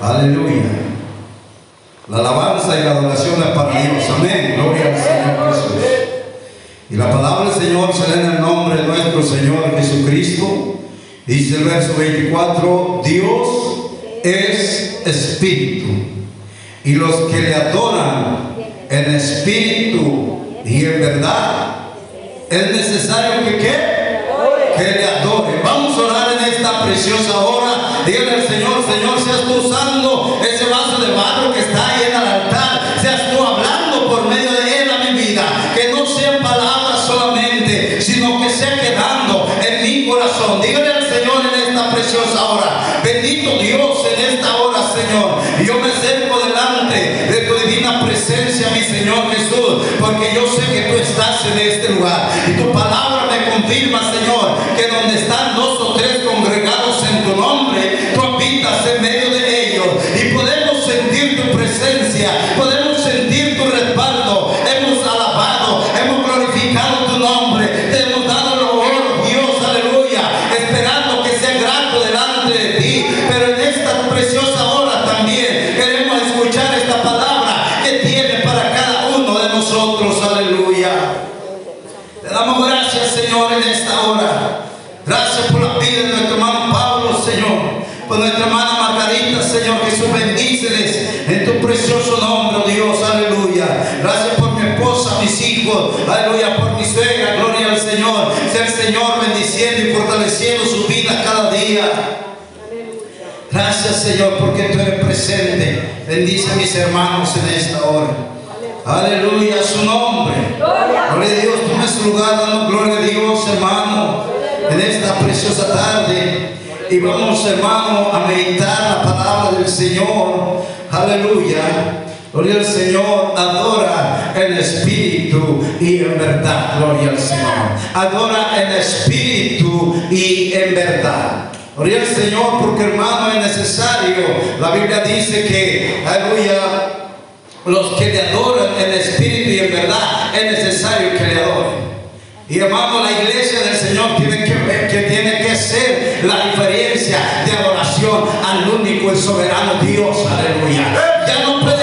Aleluya. La alabanza y la adoración es para Dios. Amén. Gloria al Señor Jesús. Y la palabra del Señor se lee en el nombre de nuestro Señor Jesucristo. Dice el verso 24, Dios es espíritu. Y los que le adoran en espíritu y en verdad, es necesario que, ¿qué? que le adoren. Vamos a orar en esta preciosa hora. Dígale al Señor, Señor, seas tú Señor, porque tú eres presente. Bendice a mis hermanos en esta hora. Aleluya, su nombre. Gloria. a Dios, toma su lugar dando gloria a Dios, hermano, en esta preciosa tarde. Y vamos, hermano, a meditar la palabra del Señor. Aleluya. Gloria al Señor, adora en espíritu y en verdad. Gloria al Señor. Adora en espíritu y en verdad. Gloria al Señor, porque hermano es necesario. La Biblia dice que, aleluya, los que le adoran en espíritu y en verdad es necesario que le adoren. Y hermano, la iglesia del Señor tiene que, ver, que tiene que ser la diferencia de adoración al único y soberano Dios. Aleluya. Ya no puede.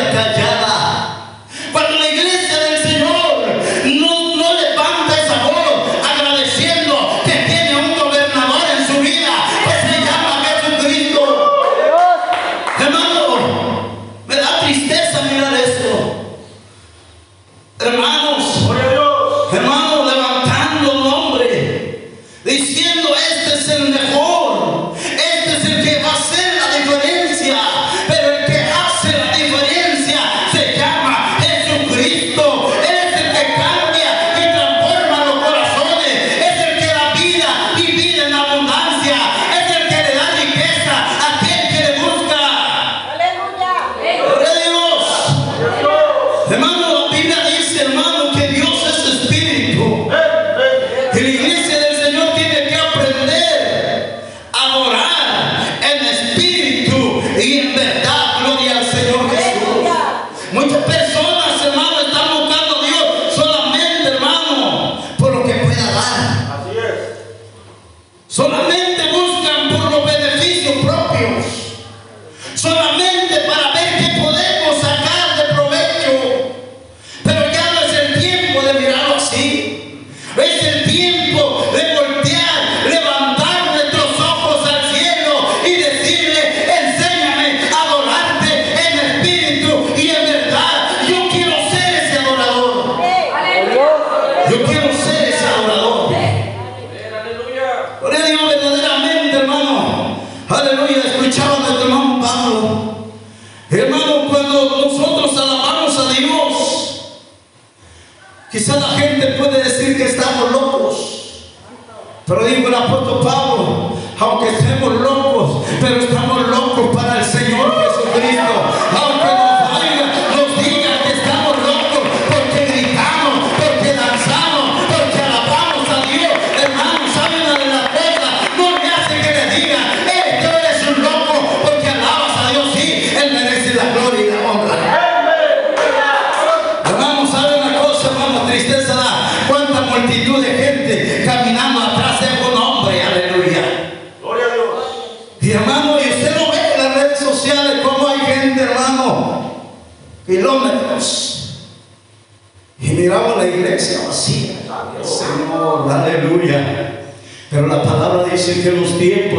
كذلك جاء Quizá la gente puede decir que estamos locos, pero digo el apóstol Pablo,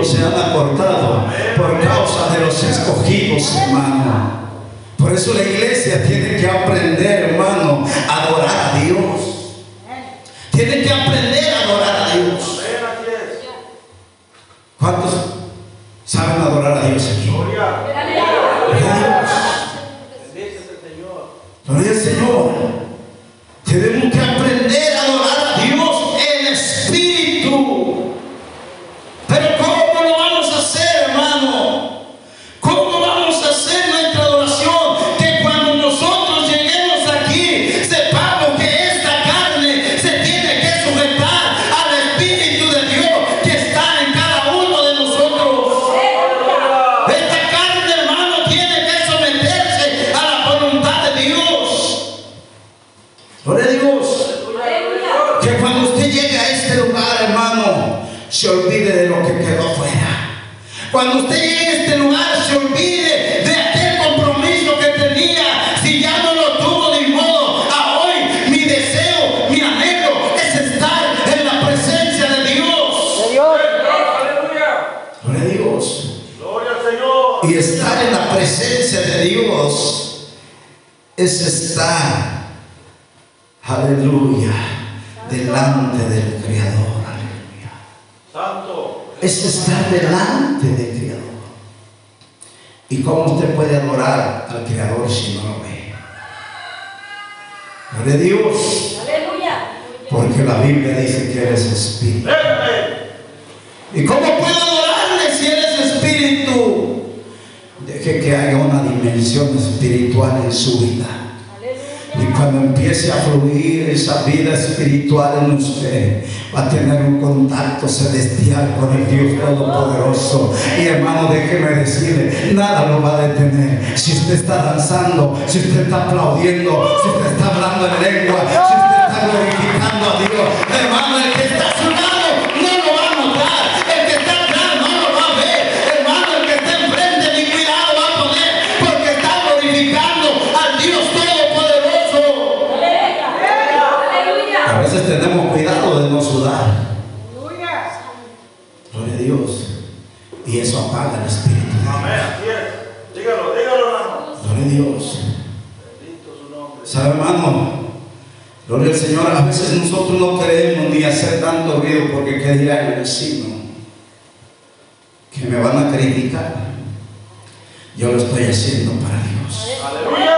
se han acortado por causa de los escogidos, hermano. Por eso la iglesia tiene que aprender, hermano, a adorar a Dios pacto celestial con el Dios Todopoderoso. Y hermano, déjeme decirle, nada lo va a detener. Si usted está danzando, si usted está aplaudiendo, si usted está hablando en lengua, si usted está glorificando a Dios, hermano, el que y eso apaga el espíritu. Amén. Dígalo, dígalo, hermano. Gloria a Dios. Bendito su nombre. ¿Sabe, hermano? Gloria al Señor. A veces nosotros no queremos ni hacer tanto ruido porque qué dirá el vecino que me van a criticar. Yo lo estoy haciendo para Dios. Aleluya.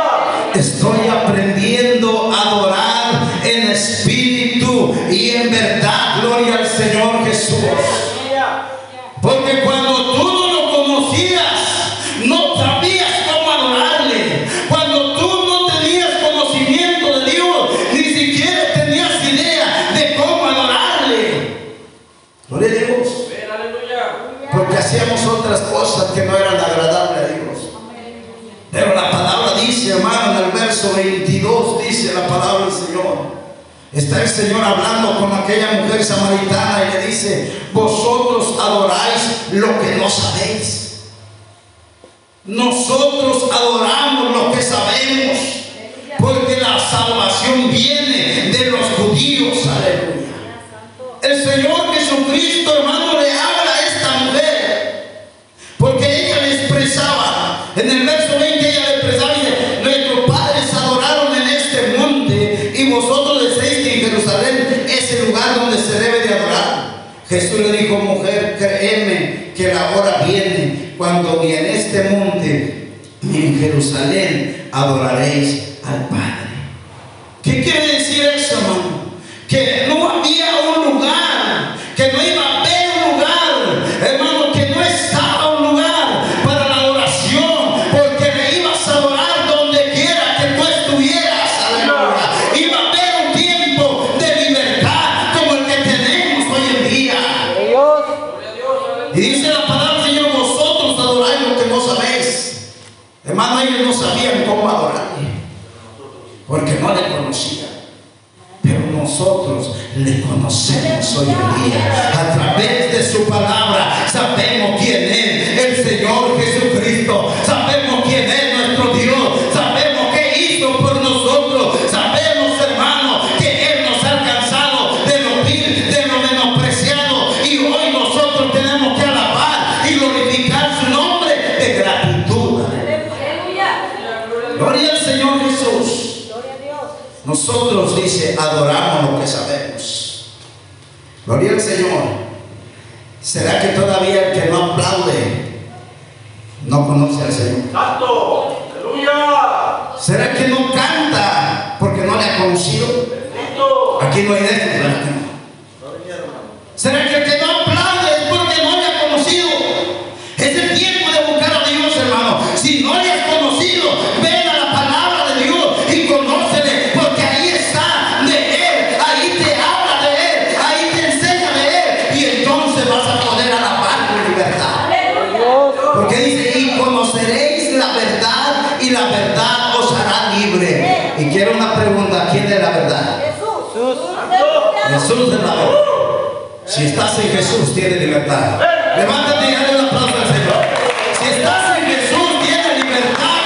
Estoy aprendiendo a adorar en espíritu y en verdad. Gloria al Señor Jesús. Está el Señor hablando con aquella mujer samaritana y le dice, vosotros adoráis lo que no sabéis. Nosotros adoramos lo que sabemos, porque la salvación viene de los judíos. Aleluya. El Señor Jesucristo, hermano, le habla a esta mujer, porque ella le expresaba, en el verso que la hora viene cuando ni en este monte ni en Jerusalén adoraréis al Padre. ¿Qué quiere decir eso, hermano? Que no había un lugar, que no iba a Jesús la. Si estás en Jesús, tienes libertad. Levántate y dale un aplauso al Señor. Si estás en Jesús, tienes libertad.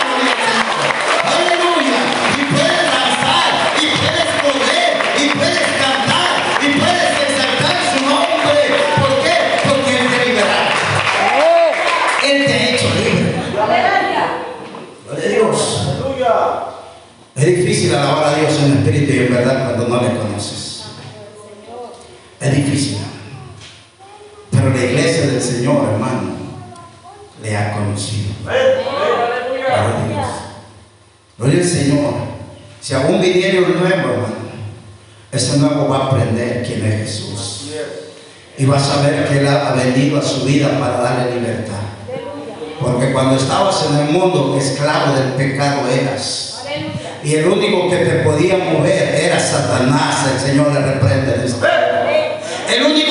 Aleluya. Y puedes danzar, y puedes poder, y puedes cantar, y puedes exaltar su nombre. ¿Por qué? Porque Él te libera. Él te ha hecho libre. Gloria a Dios. Aleluya. Es difícil alabar a Dios en espíritu y en verdad cuando no le conoces. Es difícil. Pero la iglesia del Señor, hermano, le ha conocido. Ven, Gloria ven. a Dios. Gloria al Señor. Si aún viniera un nuevo, hermano, ese nuevo va a aprender quién es Jesús. Así es. Y va a saber que Él ha venido a su vida para darle libertad. Porque cuando estabas en el mundo, esclavo del pecado eras. Y el único que te podía mover era Satanás. El Señor le reprende. El único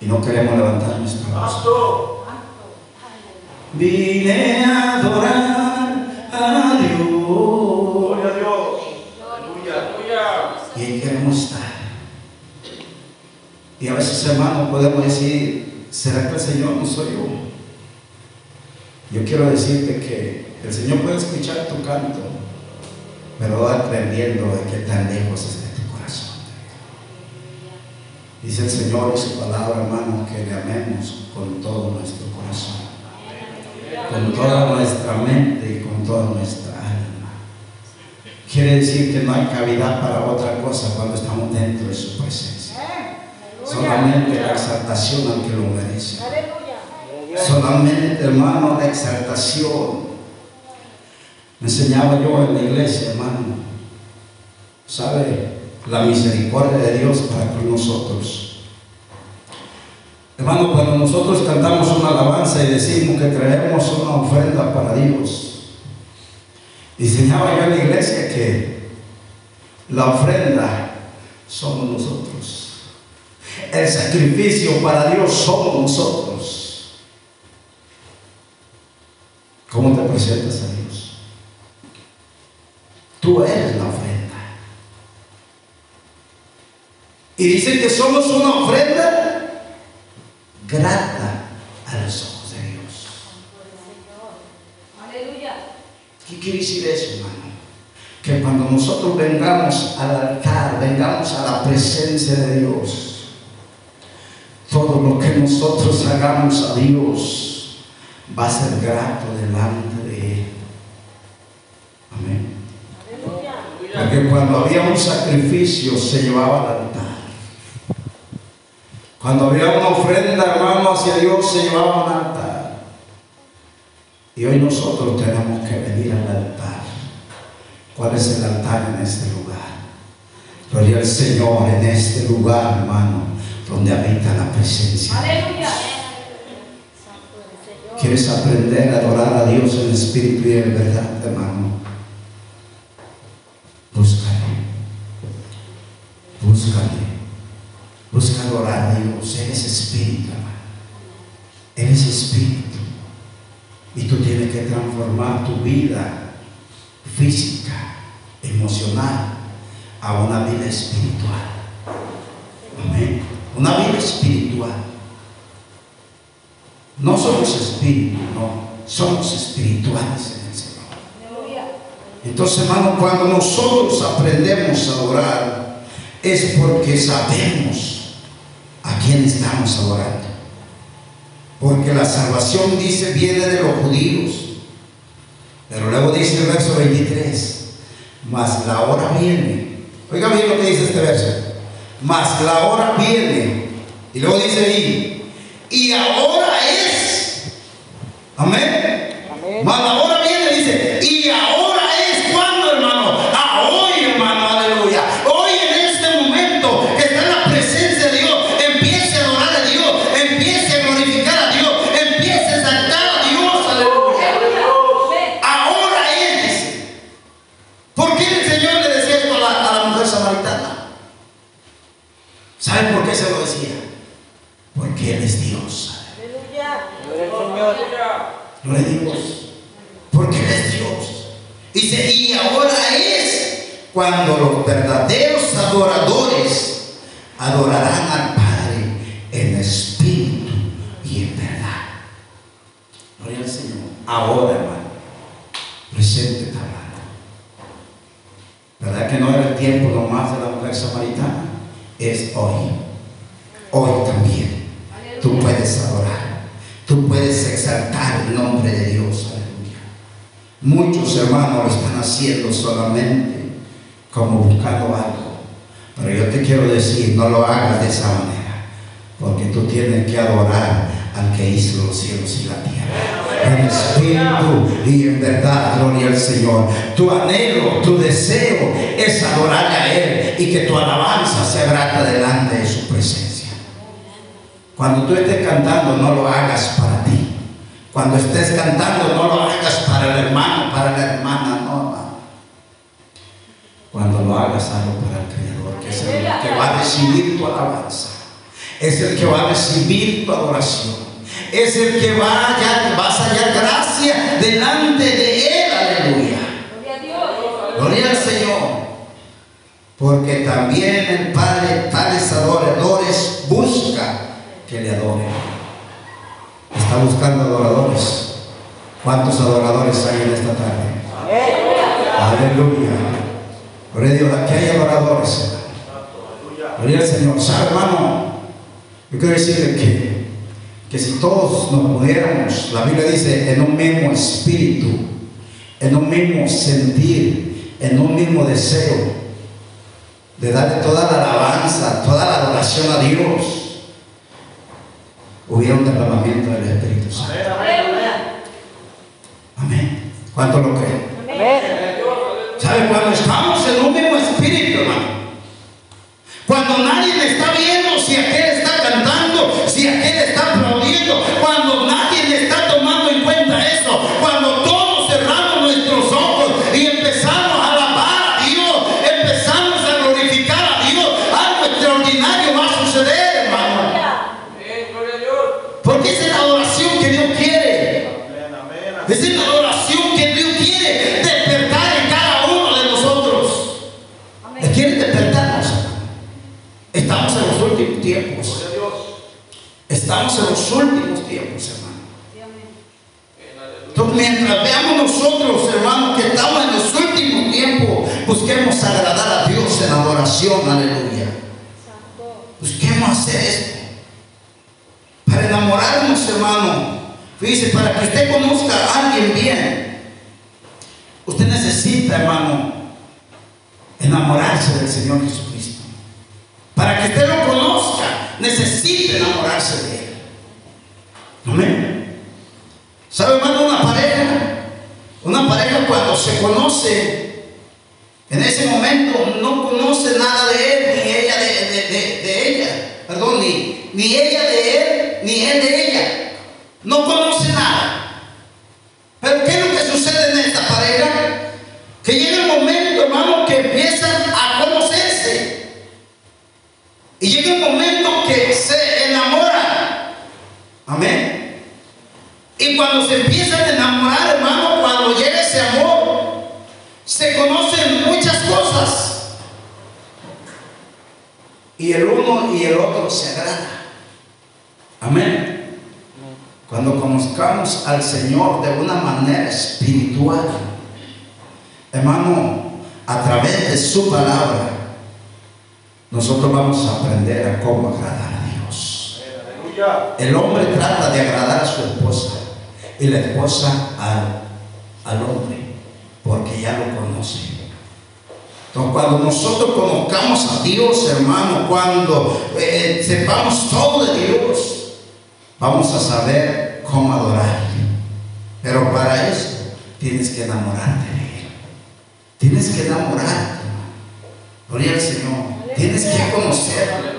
Y no queremos levantar nuestra voz. Vine a adorar a Dios. Gloria a Dios. Aleluya. Aleluya. Y ahí queremos estar. Y a veces, hermano, podemos decir, ¿será que el Señor no soy yo? Yo quiero decirte que el Señor puede escuchar tu canto, pero va aprendiendo de qué tan lejos está. Dice el Señor en su palabra, hermano, que le amemos con todo nuestro corazón, con toda nuestra mente y con toda nuestra alma. Quiere decir que no hay cavidad para otra cosa cuando estamos dentro de su presencia. Solamente la exaltación al que lo merece. Solamente, hermano, la exaltación. Me enseñaba yo en la iglesia, hermano. ¿Sabe? La misericordia de Dios para con nosotros. Hermano, cuando nosotros cantamos una alabanza y decimos que traemos una ofrenda para Dios, enseñaba yo en la iglesia que la ofrenda somos nosotros. El sacrificio para Dios somos nosotros. ¿Cómo te presentas a Dios? Tú eres la ofrenda. Y dice que somos una ofrenda grata a los ojos de Dios. Aleluya. ¿Qué quiere decir eso, hermano? Que cuando nosotros vengamos al altar, vengamos a la presencia de Dios, todo lo que nosotros hagamos a Dios va a ser grato delante de Él. Amén. Porque cuando había un sacrificio se llevaba al altar. Cuando había una ofrenda, hermano, hacia Dios se llevaba al altar. Y hoy nosotros tenemos que venir al altar. ¿Cuál es el altar en este lugar? Gloria al Señor en este lugar, hermano, donde habita la presencia. Aleluya. ¿Quieres aprender a adorar a Dios en espíritu y en verdad, hermano? Búscale. Búscale. Busca adorar a Dios. Él es espíritu, hermano. Él es espíritu. Y tú tienes que transformar tu vida física, emocional, a una vida espiritual. Amén. Una vida espiritual. No somos espíritu, no. Somos espirituales en el Señor. Entonces, hermano, cuando nosotros aprendemos a adorar, es porque sabemos a quién estamos adorando. Porque la salvación dice viene de los judíos. Pero luego dice el verso 23, mas la hora viene. Oiga bien lo que dice este verso. Mas la hora viene. Y luego dice ahí, y ahora es. Amén. Amén. Mas la hora viene, dice, y ahora no lo hagas de esa manera. Porque tú tienes que adorar al que hizo los cielos y la tierra. En espíritu y en verdad, gloria al Señor. Tu anhelo, tu deseo es adorarle a Él y que tu alabanza sea grata delante de su presencia. Cuando tú estés cantando, no lo hagas para ti. Cuando estés cantando, no lo hagas para el hermano, para la hermana. Cuando lo hagas, hazlo para el Creador, que es el que va a recibir tu alabanza. Es el que va a recibir tu adoración. Es el que va a hallar, vas a hallar gracia delante de Él, aleluya. Gloria a Dios. Gloria al Señor. Porque también el Padre, tales adoradores, busca que le adoren. Está buscando adoradores. ¿Cuántos adoradores hay en esta tarde? Aleluya. Gloria a Dios. Aquí hay adoradores. Gloria al Señor. ¿Sabe, hermano? Yo quiero decirle que, que si todos nos pudiéramos, la Biblia dice, en un mismo espíritu, en un mismo sentir, en un mismo deseo, de darle toda la alabanza, toda la adoración a Dios. hubiera un derramamiento del Espíritu Santo. Amén. ¿Cuánto lo creen? Amén. ¿Sabe? Cuando estamos en un mismo espíritu, hermano. Cuando nadie le está viendo en adoración, aleluya. Busquemos hacer esto. Para enamorarnos, hermano. Fíjese, para que usted conozca a alguien bien, usted necesita, hermano, enamorarse del Señor Jesucristo. Para que usted lo conozca, necesita enamorarse de Él. Amén. ¿Sabe, hermano, una pareja? Una pareja cuando se conoce, en ese momento no conoce nada de él, ni ella de, de- de- ella. Perdón, ni, ni ella de él, ni él de ella. No conoce El hombre trata de agradar a su esposa y la esposa al, al hombre, porque ya lo conoce. Entonces, cuando nosotros conozcamos a Dios, hermano, cuando eh, sepamos todo de Dios, vamos a saber cómo adorarle. Pero para eso tienes que enamorarte de Él. Tienes que enamorarte. hermano. Gloria al Señor. Tienes que conocerlo.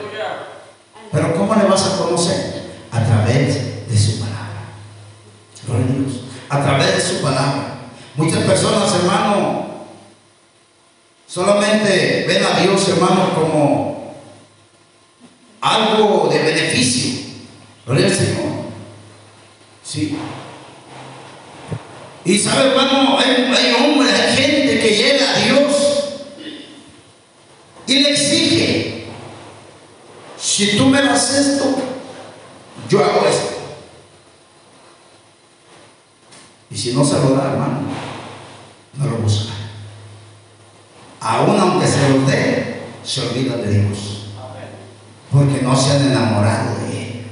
Pero ¿cómo le vas a conocer? A través de su palabra. Gloria a Dios. A través de su palabra. Muchas personas, hermano, solamente ven a Dios, hermano, como algo de beneficio. Gloria al Señor. Sí. Y sabe, hermano, hay, hay hombres, hay gente que llega a Dios y le exige. Si tú me das esto, yo hago esto. Y si no se lo da, hermano, no lo busca. Aún aunque se lo dé, se olvida de Dios. Porque no se han enamorado de Él.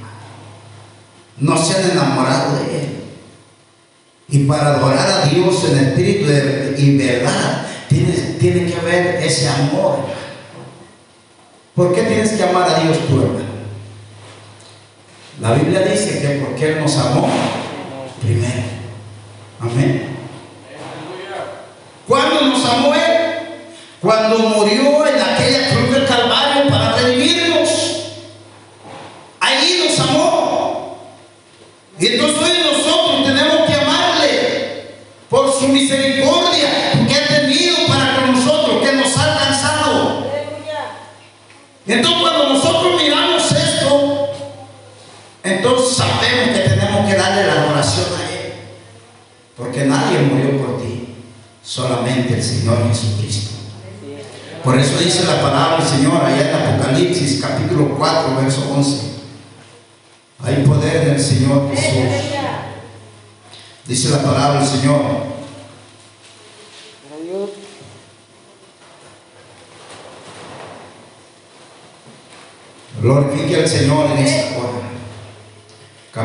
No se han enamorado de Él. Y para adorar a Dios en espíritu y verdad, tiene, tiene que haber ese amor. ¿Por qué tienes que amar a Dios tú, hermano? La Biblia dice que porque Él nos amó primero. Amén. ¿Cuándo nos amó Él? Cuando murió en aquella cruz del Calvario para redimirnos. Ahí nos amó. Y entonces nosotros tenemos que amarle por su misericordia que ha tenido para con nosotros, que nos ha alcanzado. Entonces darle la adoración a Él. Porque nadie murió por ti, solamente el Señor Jesucristo. Por eso dice la palabra del Señor allá en Apocalipsis capítulo 4, verso 11. Hay poder en el Señor Jesús. Dice la palabra del Señor. Glorifique al Señor en esta hora.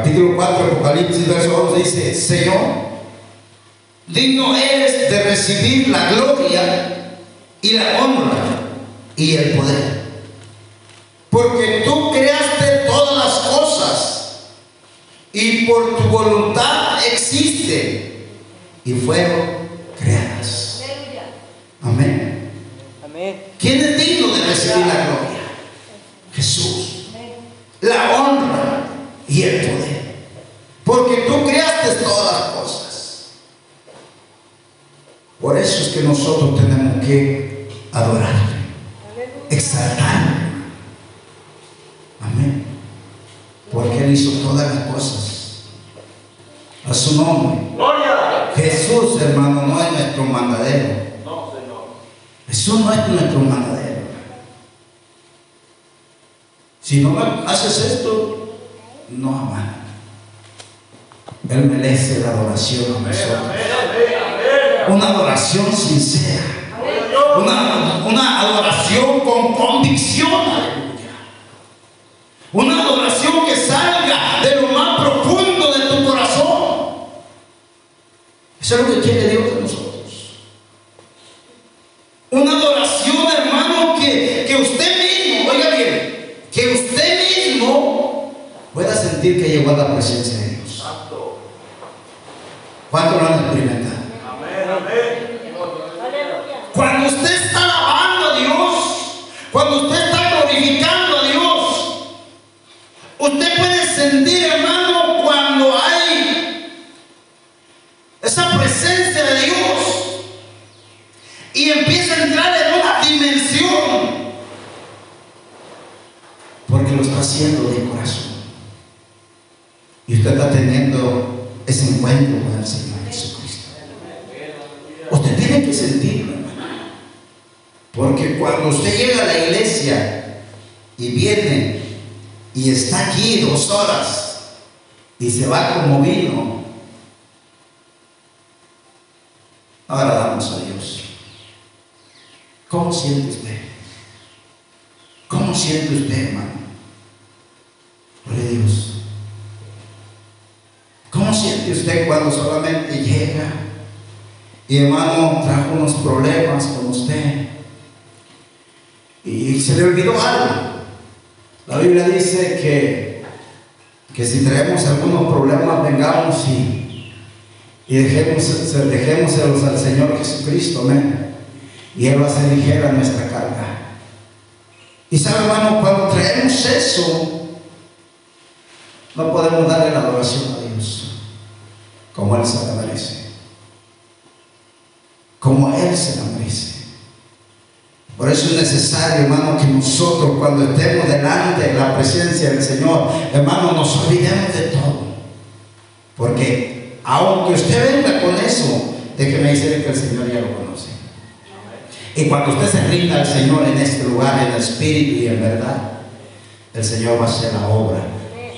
Capítulo 4, Apocalipsis, verso 11 dice, Señor, digno eres de recibir la gloria y la honra y el poder. Porque tú creaste todas las cosas y por tu voluntad existen y fueron creadas. Aleluya. Amén. Amén. ¿Quién es digno de recibir la gloria? Jesús. Amén. La honra y el poder. Porque tú creaste todas las cosas. Por eso es que nosotros tenemos que adorarte, Aleluya. exaltarte. Amén. Porque Él hizo todas las cosas. A su nombre. Gloria. Jesús, hermano, no es nuestro mandadero. No, Señor. Jesús no es nuestro mandadero. Si no haces esto, no amas. Él merece la adoración a nosotros. amén, amén, amén. Una adoración sincera. Una, una adoración con convicción. Una adoración que salga de lo más profundo de tu corazón. Eso es lo que quiere Dios de nosotros. Una adoración, hermano, que, que usted mismo, oiga bien, que usted mismo pueda sentir que llegó a la presencia de Dios. ¿Cuánto lo han experimentado? Amén, amén. Aleluya. Cuando usted está alabando a Dios, cuando usted está glorificando a Dios, usted puede sentir, hermano, cuando hay esa presencia de Dios y empieza a entrar en una dimensión, porque lo está haciendo de corazón. Y usted está teniendo ese encuentro con el Señor Jesucristo. Usted tiene que sentirlo, hermano. Cuando usted llega a la iglesia y viene y está aquí dos horas y se va como vino, ahora damos a Dios. ¿Cómo siente usted? ¿Cómo siente usted, hermano? Gloria Dios. ¿Cómo siente usted cuando solamente llega y hermano trajo unos problemas con usted y se le olvidó algo? La Biblia dice que, que si traemos algunos problemas, vengamos y, y dejemos, se- dejémoselos al Señor Jesucristo, amén. Y Él va a hacer ligera nuestra carga. Y sabe, hermano, cuando traemos eso, no podemos darle la adoración a Dios como Él se la merece. Como Él se la merece. Por eso es necesario, hermano, que nosotros cuando estemos delante de la presencia del Señor, hermano, nos olvidemos de todo. Porque aunque usted venga con eso, déjeme decirle que el Señor ya lo conoce. Y cuando usted se rinda al Señor en este lugar, en espíritu y en verdad, el Señor va a hacer la obra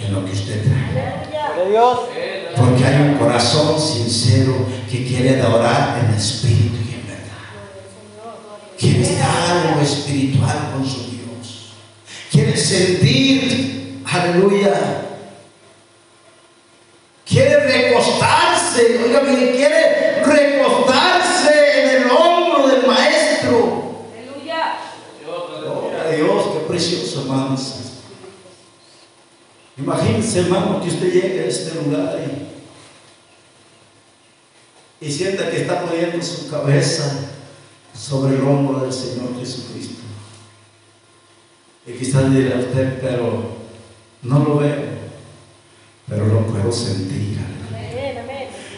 en lo que usted trae. Porque hay un corazón sincero que quiere adorar en espíritu y en verdad. Quiere estar en lo espiritual con su Dios. Quiere sentir, aleluya. Quiere recostarse, oiga, quiere recostarse en el hombro del maestro. Aleluya. Gloria a Dios, qué precioso, hermanos. Imagínense, hermano, que usted llegue a este lugar y, y sienta que está poniendo su cabeza sobre el hombro del Señor Jesucristo. Y quizás dirá usted, pero no lo veo, pero lo puedo sentir.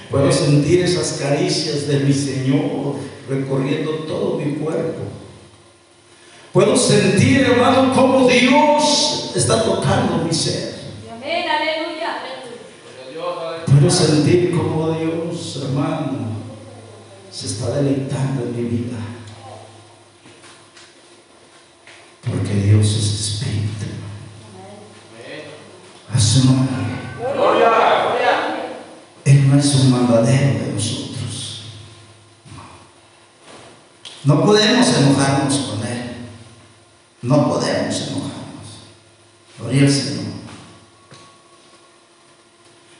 Puedo sentir esas caricias de mi Señor recorriendo todo mi cuerpo. Puedo sentir, hermano, cómo Dios está tocando mi ser. Amén, aleluya. Puedo sentir cómo Dios, hermano, se está deleitando en mi vida. Porque Dios es espíritu. A su nombre. Él no es un mandadero de nosotros. No. No podemos enojarnos con Él. No podemos enojarnos. Gloria al Señor.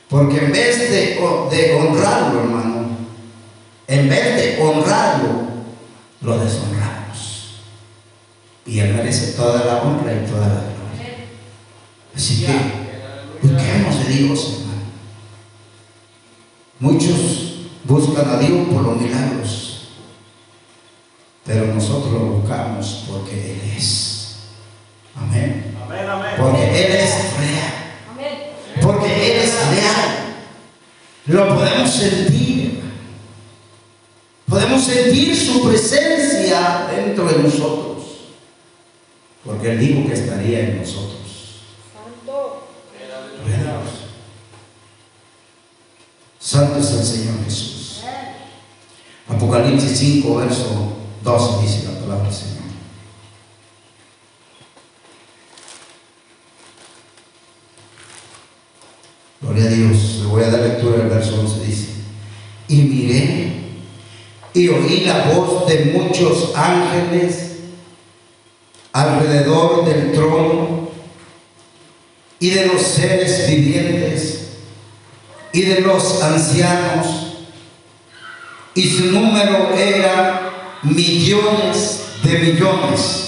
Porque en vez de, de honrarlo, hermano, en vez de honrarlo, lo deshonramos. Y Él merece toda la honra y toda la gloria. Así que, busquemos de Dios, hermano. Muchos buscan a Dios por los milagros, pero nosotros lo buscamos porque Él es. Amén. Amén, amén. Porque Él es real. Amén. Porque Él es real. Lo podemos sentir. Sentir su presencia dentro de nosotros. Porque Él dijo que estaría en nosotros. Santo. Santo es el Señor Jesús. Apocalipsis 5, verso 12 dice la palabra del Señor. Gloria a Dios. Le voy a dar lectura del verso 11. Dice, y miré y oí la voz de muchos ángeles alrededor del trono y de los seres vivientes y de los ancianos, y su número era millones de millones.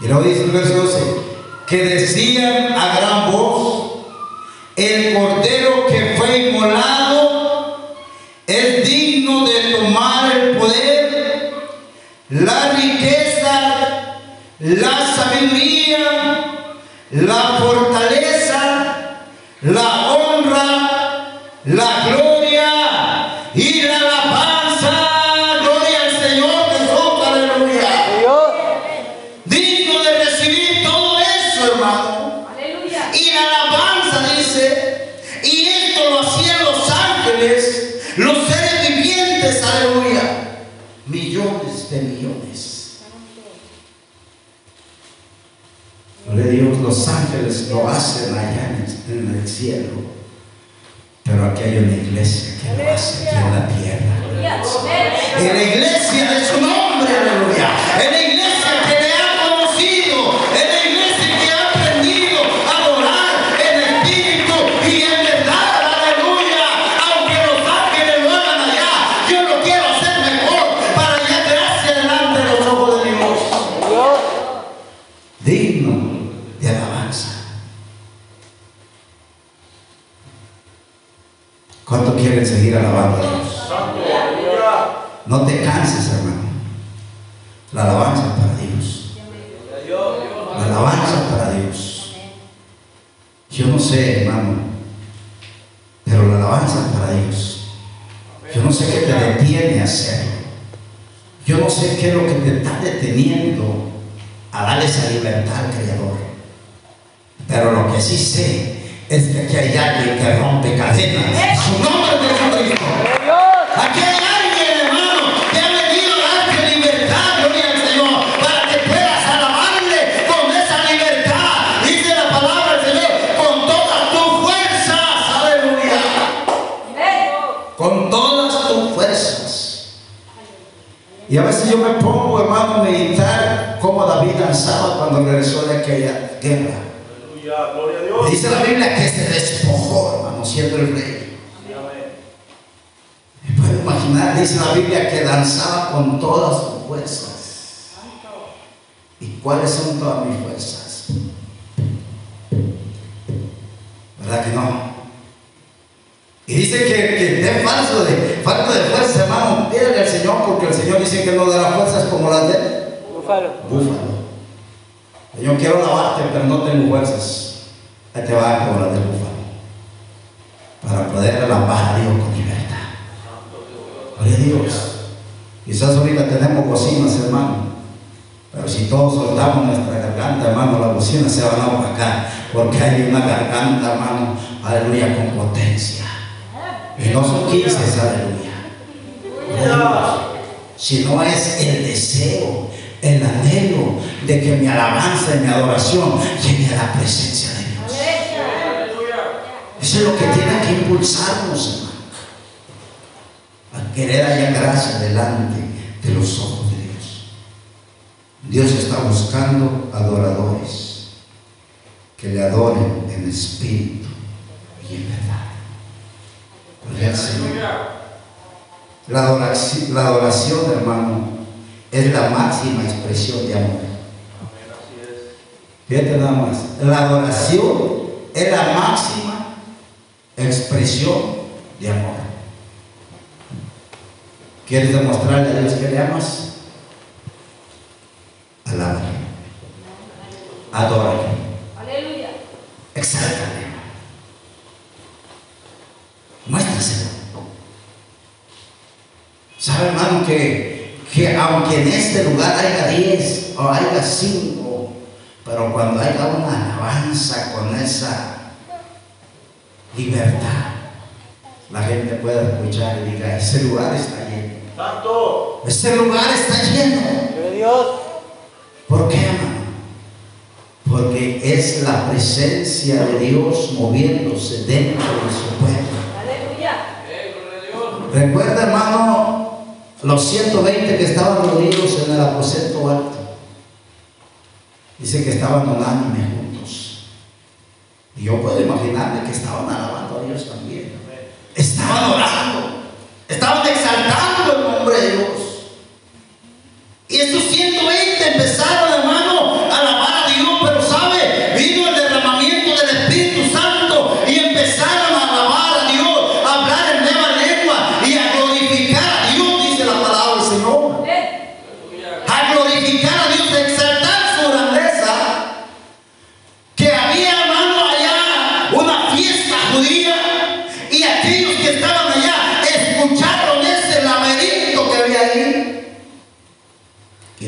Y luego dice el verso 12, que decían a gran voz, el cordero que fue inmolado la riqueza, la sabiduría, la fortaleza, la honra, la Aquí hay una iglesia que lo hace aquí en la. Amén. En la iglesia Y a veces yo me pongo, hermano, a meditar cómo David danzaba cuando regresó de aquella guerra. Aleluya. Gloria a Dios. Dice la Biblia que se despojó, hermano, siendo el rey. Me puedo imaginar, dice la Biblia, que danzaba con todas sus fuerzas. ¿Y cuáles son todas mis fuerzas? ¿Verdad que no? Y dice que, que esté falso de, falta de fuerza, hermano, pídale al Señor, porque el Señor dice que no dará fuerzas como las de Búfalo. Yo quiero lavarte, pero no tengo fuerzas. Ahí te va como las del búfalo. Para poder alabar a Dios con libertad. Gloria a Dios. Quizás ahorita tenemos bocinas, hermano. Pero si todos soltamos nuestra garganta, hermano, las bocinas se van a opacar. Porque hay una garganta, hermano, aleluya, con potencia. Y no son 15, aleluya. A Dios. Sino es el deseo, el anhelo de que mi alabanza y mi adoración llegue a la presencia de Dios. Eso es lo que tiene que impulsarnos, hermano. A querer hallar gracia delante de los ojos de Dios. Dios está buscando adoradores que le adoren en espíritu y en verdad. Gloria al Señor. La adoración, la adoración, hermano, es la máxima expresión de amor. Amén. Así es. Fíjate nada más. La adoración es la máxima expresión de amor. ¿Quieres demostrarle a Dios que le amas? Alábale. Adórale. Aleluya. Exáltale. Muéstraselo. ¿Sabe, hermano, que, que aunque en este lugar haya 10 o haya 5, pero cuando haya una alabanza con esa libertad, la gente puede escuchar y diga, ese lugar está lleno. Santo. Este lugar está lleno. ¿Por qué, hermano? Porque es la presencia de Dios moviéndose dentro de su pueblo. Aleluya. Recuerda, hermano, los 120 que estaban reunidos en el aposento alto. Dice que estaban unánime juntos. Y yo puedo imaginarme que estaban alabando a Dios también. Estaban orando. Estaban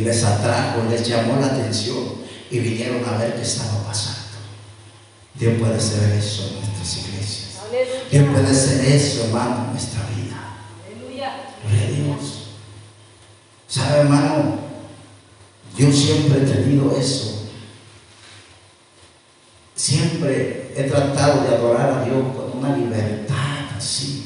les atrajo, les llamó la atención y vinieron a ver qué estaba pasando. Dios puede hacer eso en nuestras iglesias. Dios puede hacer eso, hermano, en nuestra vida. Gloria a Dios. ¿Sabe, hermano? Yo siempre he tenido eso. Siempre he tratado de adorar a Dios con una libertad así.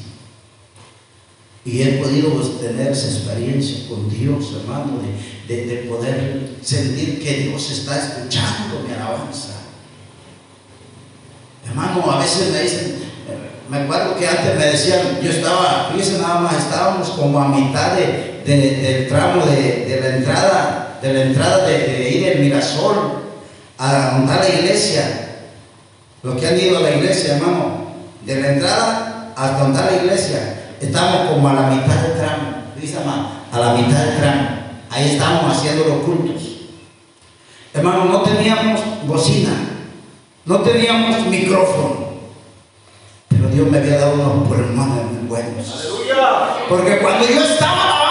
Y he podido tener esa experiencia con Dios, hermano, de, de- de poder sentir que Dios está escuchando mi alabanza. Hermano, a veces me dicen, me acuerdo que antes me decían, yo estaba, fíjense nada más, estábamos como a mitad de, de- del tramo de, de la entrada, de la entrada de, de ir el Mirasol a montar la iglesia. Los que han ido a la iglesia, hermano, de la entrada hasta montar la iglesia, estamos como a la mitad del tramo, dice a la mitad del tramo. Ahí estamos haciendo los cultos. Hermano, no teníamos bocina, no teníamos micrófono, pero Dios me había dado unos pulmones muy buenos. Aleluya. Porque cuando yo estaba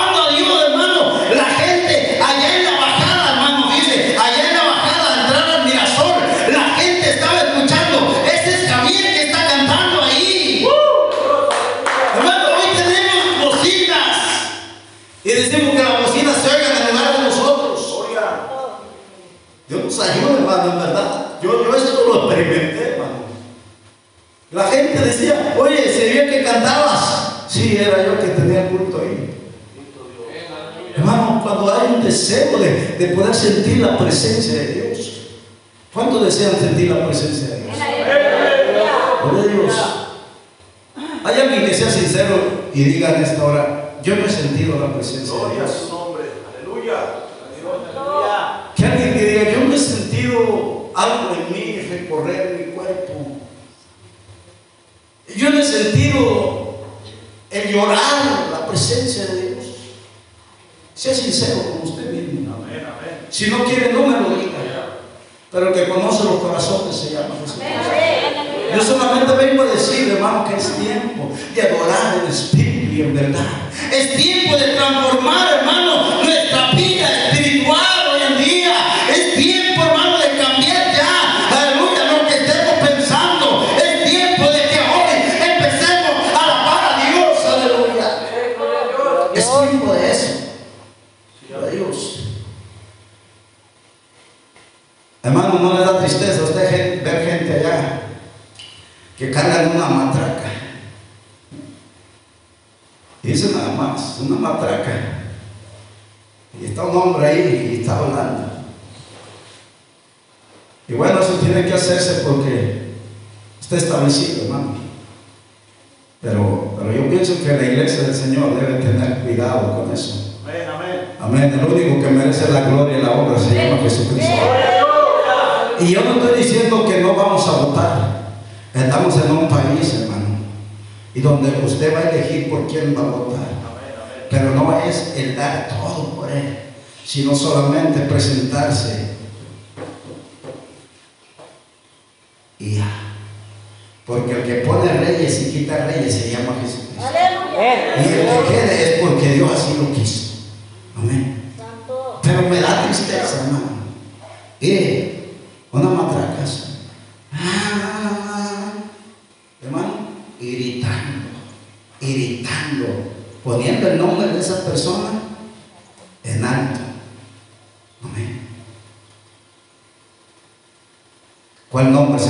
que cantabas. Sí, era yo que tenía el culto ahí. Hermano, cuando hay un deseo de, de poder sentir la presencia de Dios. ¿Cuántos desean sentir la presencia de Dios? A Dios. Hay alguien que sea sincero y diga en esta hora, yo no he sentido la presencia de Dios. Aleluya. Que alguien que diga, yo no he sentido algo en mí recorrer. Yo no he sentido el llorar la presencia de Dios. Sea sincero con usted mismo. Amén, amén. Si no quiere, no me lo diga. Pero el que conoce los corazones se llama Jesús. Yo solamente vengo a decir, hermano, que es tiempo de adorar en espíritu y en verdad. Es tiempo de transformar, hermano, Hermano, no le da tristeza a usted ver gente allá que cargan una matraca. Dice nada más, una matraca. Y está un hombre ahí y está hablando. Y bueno, eso tiene que hacerse porque está establecido, hermano. Pero, pero yo pienso que la iglesia del Señor debe tener cuidado con eso. Amén, amén. Amén. El único que merece la gloria y la honra se llama Jesucristo. Y yo no estoy diciendo que no vamos a votar. Estamos en un país, hermano, y donde usted va a elegir por quién va a votar. Pero no es el dar todo por él, sino solamente presentarse y ya. Porque el que pone reyes y quita reyes se llama Jesucristo. Aleluya. Y el que quede es porque Dios así lo quiso. Amén. Santo. Pero me da tristeza, hermano. Y una matraca. así. Ah, hermano, irritando, irritando, poniendo el nombre de esa persona en alto. Amén. ¿Cuál nombre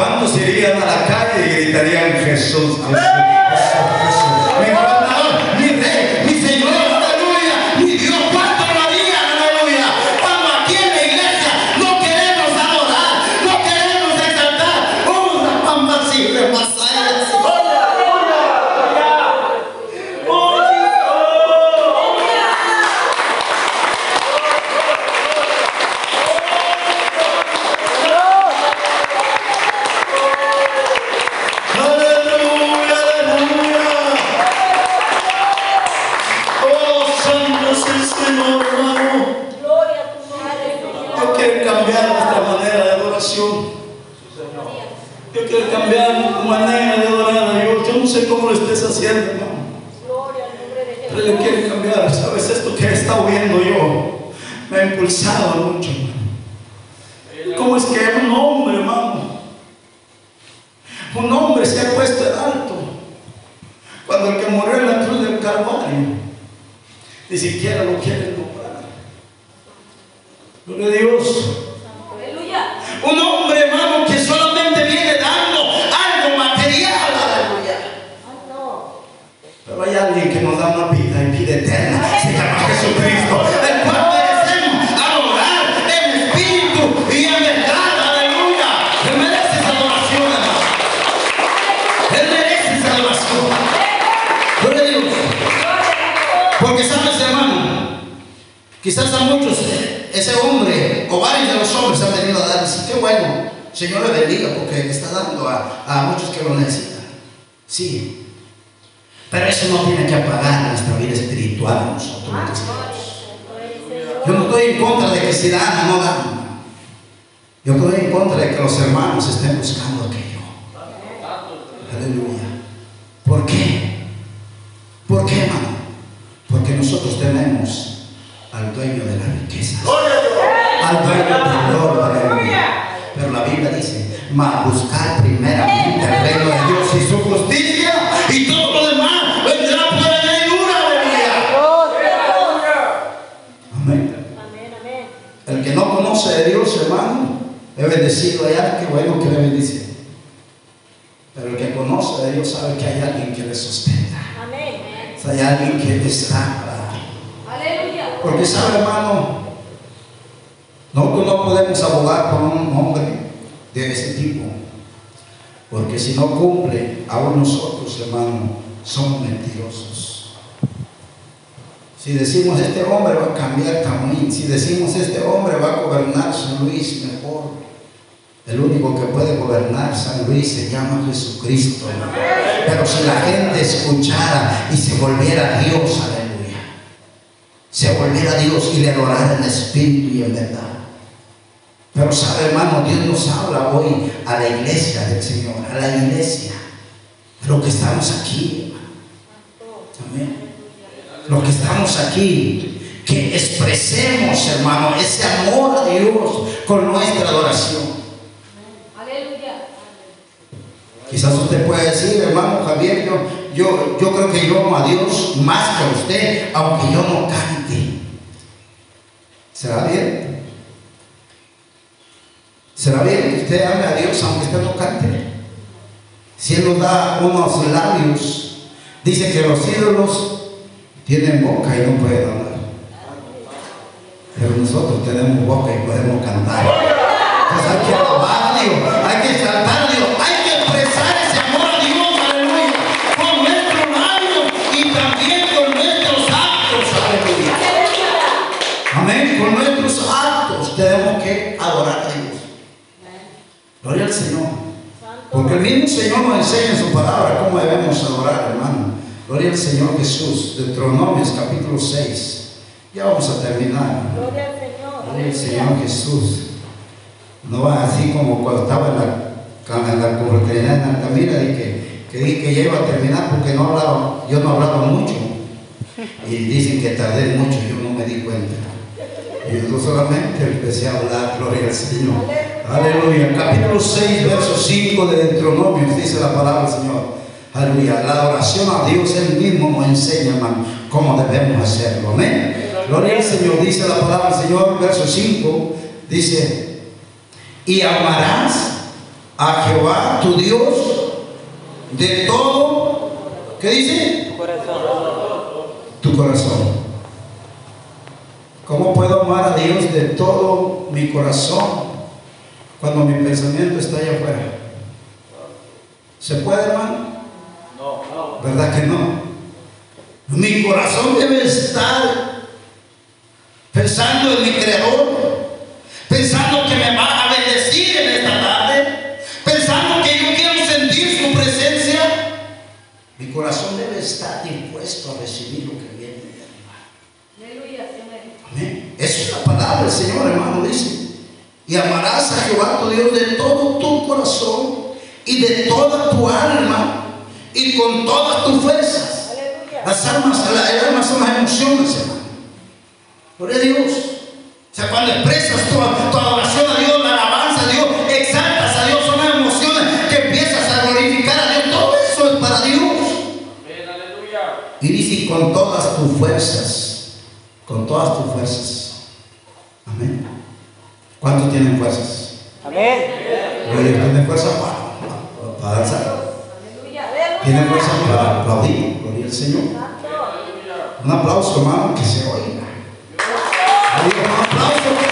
Aleluya. ¿Cuántos irían a la calle y gritarían Jesús, Jesús? O varios de los hombres han venido a dar. Sí, qué bueno. Señor le bendiga porque le está dando a, a muchos que lo necesitan. Sí. Pero eso no tiene que apagar nuestra vida espiritual nosotros. Señor. Yo no estoy en contra de que si dan o no dan. Yo estoy en contra de que los hermanos estén buscando aquello. Aleluya. ¿Por qué? ¿Por qué, hermano? Porque nosotros tenemos al dueño de la riqueza. Al dueño del oro, aleluya. Pero la Biblia dice, mas buscar primeramente el reino de Dios y su justicia y todo lo demás vendrá por añadidura, aleluya. Amén. Amén, amén. El que no conoce de Dios, hermano, es bendecido allá, qué bueno que le bendice. Pero el que conoce de Dios sabe que hay alguien que le sustenta. Amén. Hay alguien que le está Aleluya. Porque sabe, hermano, nosotros no podemos abogar por un hombre de ese tipo. Porque si no cumple, aún nosotros, hermano, somos mentirosos. Si decimos este hombre va a cambiar Tamuín, si decimos este hombre va a gobernar San Luis mejor, el único que puede gobernar San Luis se llama Jesucristo. Pero si la gente escuchara y se volviera a Dios, aleluya, se volviera a Dios y le adorara en espíritu y en verdad. Pero sabe, hermano, Dios nos habla hoy a la iglesia del Señor, a la iglesia. Los que estamos aquí, hermano. Amén. Los que estamos aquí, que expresemos, hermano, ese amor a Dios con nuestra adoración. Aleluya. Quizás usted pueda decir, hermano Javier, yo, yo, yo creo que yo amo a Dios más que a usted, aunque yo no cante. ¿Será bien? ¿Será bien que usted ame a Dios aunque usted no cante? Si Él nos da unos labios, dice que los ídolos tienen boca y no pueden hablar. Pero nosotros tenemos boca y podemos cantar. Entonces hay que alabar a Dios, hay que exaltar a Dios, hay que expresar ese amor a Dios, aleluya, con nuestros labios y también con nuestros actos, aleluya. Amén, con nuestros actos tenemos que adorar. Gloria al Señor. Porque el mismo Señor nos enseña en su palabra cómo debemos adorar, hermano. Gloria al Señor Jesús. Deuteronomios capítulo 6. Ya vamos a terminar. Gloria al Señor. Gloria al Señor Jesús. No va así como cuando estaba en la, en la confraternidad en Altamira que, que dije que ya iba a terminar porque no hablaba, yo no hablaba mucho. Y dicen que tardé mucho, yo no me di cuenta. Y yo solamente empecé a hablar, gloria al Señor. Aleluya. Capítulo 6, verso 5 de Deuteronomios, dice la palabra del Señor. Aleluya. La adoración a Dios Él mismo nos enseña, hermano, cómo debemos hacerlo. Amén. Gloria al Señor, dice la palabra del Señor, verso 5, dice, y amarás a Jehová tu Dios de todo, ¿qué dice? Tu corazón. ¿Cómo puedo amar a Dios de todo mi corazón cuando mi pensamiento está allá afuera? ¿Se puede, hermano? No, no. ¿Verdad que no? Mi corazón debe estar pensando en mi Creador, pensando que me va a bendecir en esta tarde, pensando que yo quiero sentir su presencia. Mi corazón debe estar dispuesto a recibir lo que viene de arriba. Aleluya, Señor. Amén. Esa es la palabra del Señor, hermano, dice. Y amarás a Jehová tu Dios de todo tu corazón y de toda tu alma y con todas tus fuerzas. Aleluya. Las almas, las almas son las emociones, hermano. Gloria a Dios. O sea, cuando expresas tu, tu adoración a Dios, la alabanza a Dios, exaltas a Dios, son las emociones que empiezas a glorificar a Dios. Todo eso es para Dios. Amén, aleluya. Y dice, con todas tus fuerzas, con todas tus fuerzas. Amén. ¿Cuántos tienen fuerzas? Amén. ¿Tienen fuerza para, para danzar? ¿Tienen fuerza para aplaudir? Gloria al Señor. Un aplauso, hermano, que se oiga. Un aplauso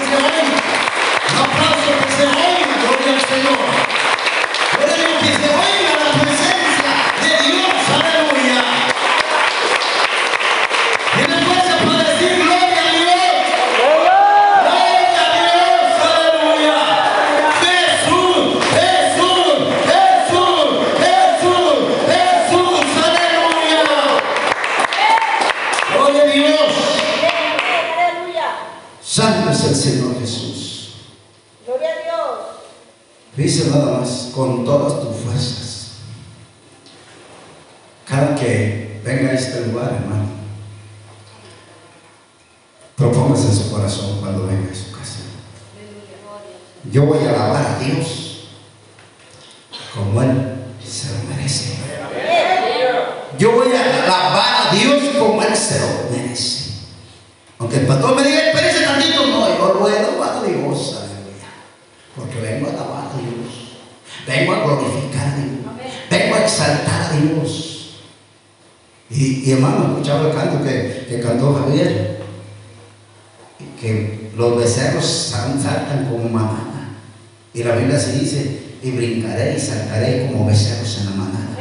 Santo es el Señor Jesús. Gloria a Dios. Dice nada más, con todas tus fuerzas. Cada que venga a este lugar, hermano, propóngase en su corazón cuando venga a su casa. Yo voy a alabar a Dios como Él se lo merece. Yo voy a alabar a Dios como Él se lo merece. Aunque el pastor me diga, espérese tantito, no, yo lo voy a Dios, aleluya. Porque vengo a alabar a Dios. Vengo a glorificar a Dios. Vengo a exaltar a Dios. Y, y hermano, escuchaba el canto que, que cantó Javier. Que los becerros sal- saltan como manada. Y la Biblia así dice, y brincaré y saltaré como becerros en la manada.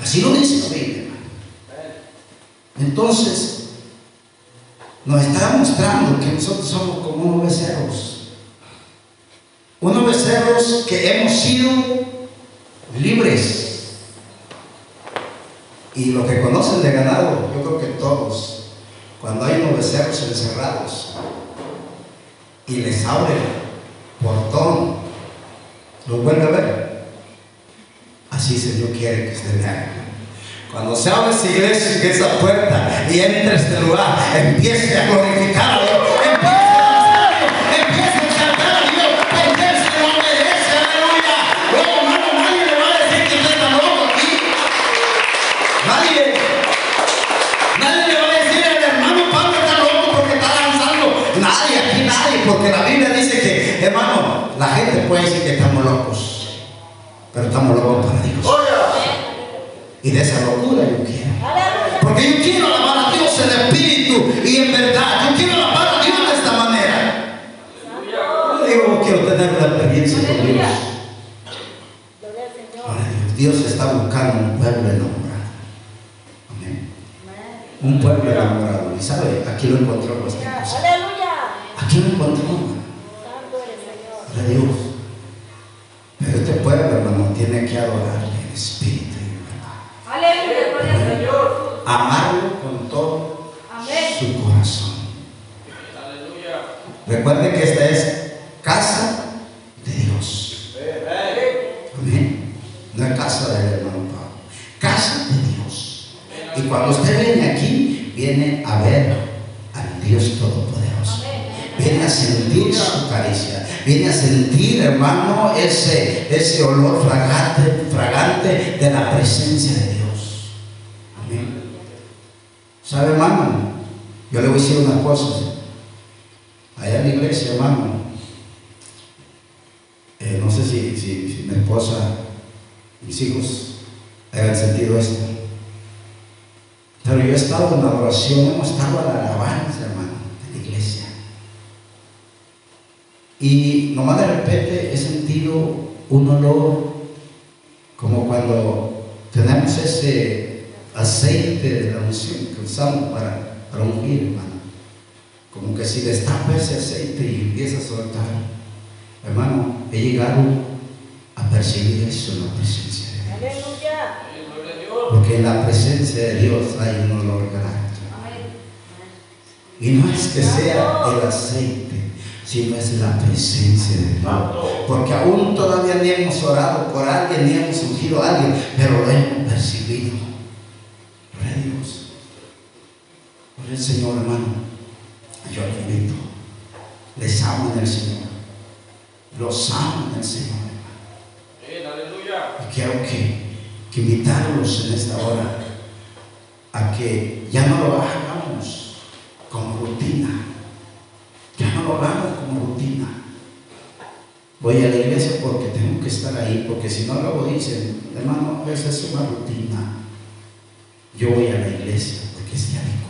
Así lo dice la Biblia, hermano. Entonces, nos está mostrando que nosotros somos como unos becerros. Unos becerros que hemos sido libres. Y los que conocen de ganado, yo creo que todos, cuando hay unos becerros encerrados y les abren portón, los vuelve a ver. Así Señor quiere que usted haga. Cuando se abre esa iglesia, que esa puerta y entre a este lugar, empiece a glorificar a Dios, empiece a danzar, empiece a exaltar a Dios, a obedecer, aleluya. Oh, hermano, nadie le va a decir que usted está loco aquí. Nadie. Nadie le va a decir al hermano Pablo está loco porque está danzando. Nadie, aquí nadie, porque la Biblia dice que, hermano, la gente puede decir que estamos locos, pero estamos locos para Dios. Y de esa locura yo quiero. Porque yo quiero alabar a Dios en espíritu y en verdad. Yo quiero alabar a Dios de esta manera. Yo digo, quiero tener una experiencia con Dios. Gloria al Señor. Ahora Dios, está buscando un pueblo enamorado. Amén. Un pueblo enamorado. Y sabe, aquí lo encontró. Aleluya. Aquí lo encontró. A Dios. Pero este pueblo, hermano, tiene que adorarle en espíritu. Aleluya. Gloria al Señor. Amarlo con todo Amén. su corazón. Aleluya. Recuerde que esta es casa de Dios. Amén. No es casa del hermano Pablo. Casa de Dios. Y cuando usted viene aquí, viene a ver al Dios Todopoderoso. Viene a sentir su caricia. Viene a sentir, hermano, ese, ese olor fragante, fragante de la presencia de Dios. ¿Sabe, hermano? Yo le voy a decir una cosa. Allá en la iglesia, hermano, eh, no sé si, si- si mi esposa, mis hijos hayan sentido esto. Pero yo he estado en la oración, hemos estado en la alabanza, hermano, en la iglesia. Y nomás de repente he sentido un olor como cuando tenemos ese aceite de la unción que usamos para, para ungir, hermano. Como que si destapa ese aceite y empieza a soltar. Hermano, he llegado a percibir eso en la presencia de Dios. Porque en la presencia de Dios hay un olor grato. Y no es que sea el aceite, sino es la presencia de Dios. Porque aún todavía ni hemos orado por alguien, ni hemos ungido a alguien, pero lo hemos percibido. Gloria a Dios. El Señor, hermano. Yo le invito. Les amo en el Señor. Los amo en el Señor, hermano. Y quiero que, que invitarlos en esta hora a que ya no lo hagamos como rutina. Ya no lo hagamos como rutina. Voy a la iglesia porque tengo que estar ahí, porque si no luego dicen, hermano, esa es una rutina. Yo voy a la iglesia porque es culto.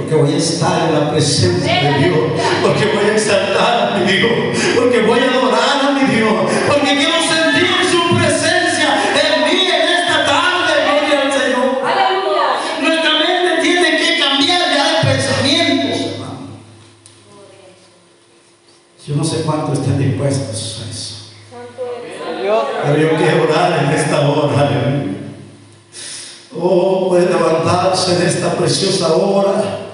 Porque voy a estar en la presencia de Dios. Porque voy a exaltar a mi Dios. Porque voy a adorar a mi Dios. Porque quiero sentir su presencia en mí en esta tarde. Gloria al Señor. Aleluya. Nuestra mente tiene que cambiar ya de pensamientos, hermano. Yo no sé cuánto estén dispuestos a eso. Pero yo quiero orar en esta hora. aleluya. Oh, puede levantarse en esta preciosa hora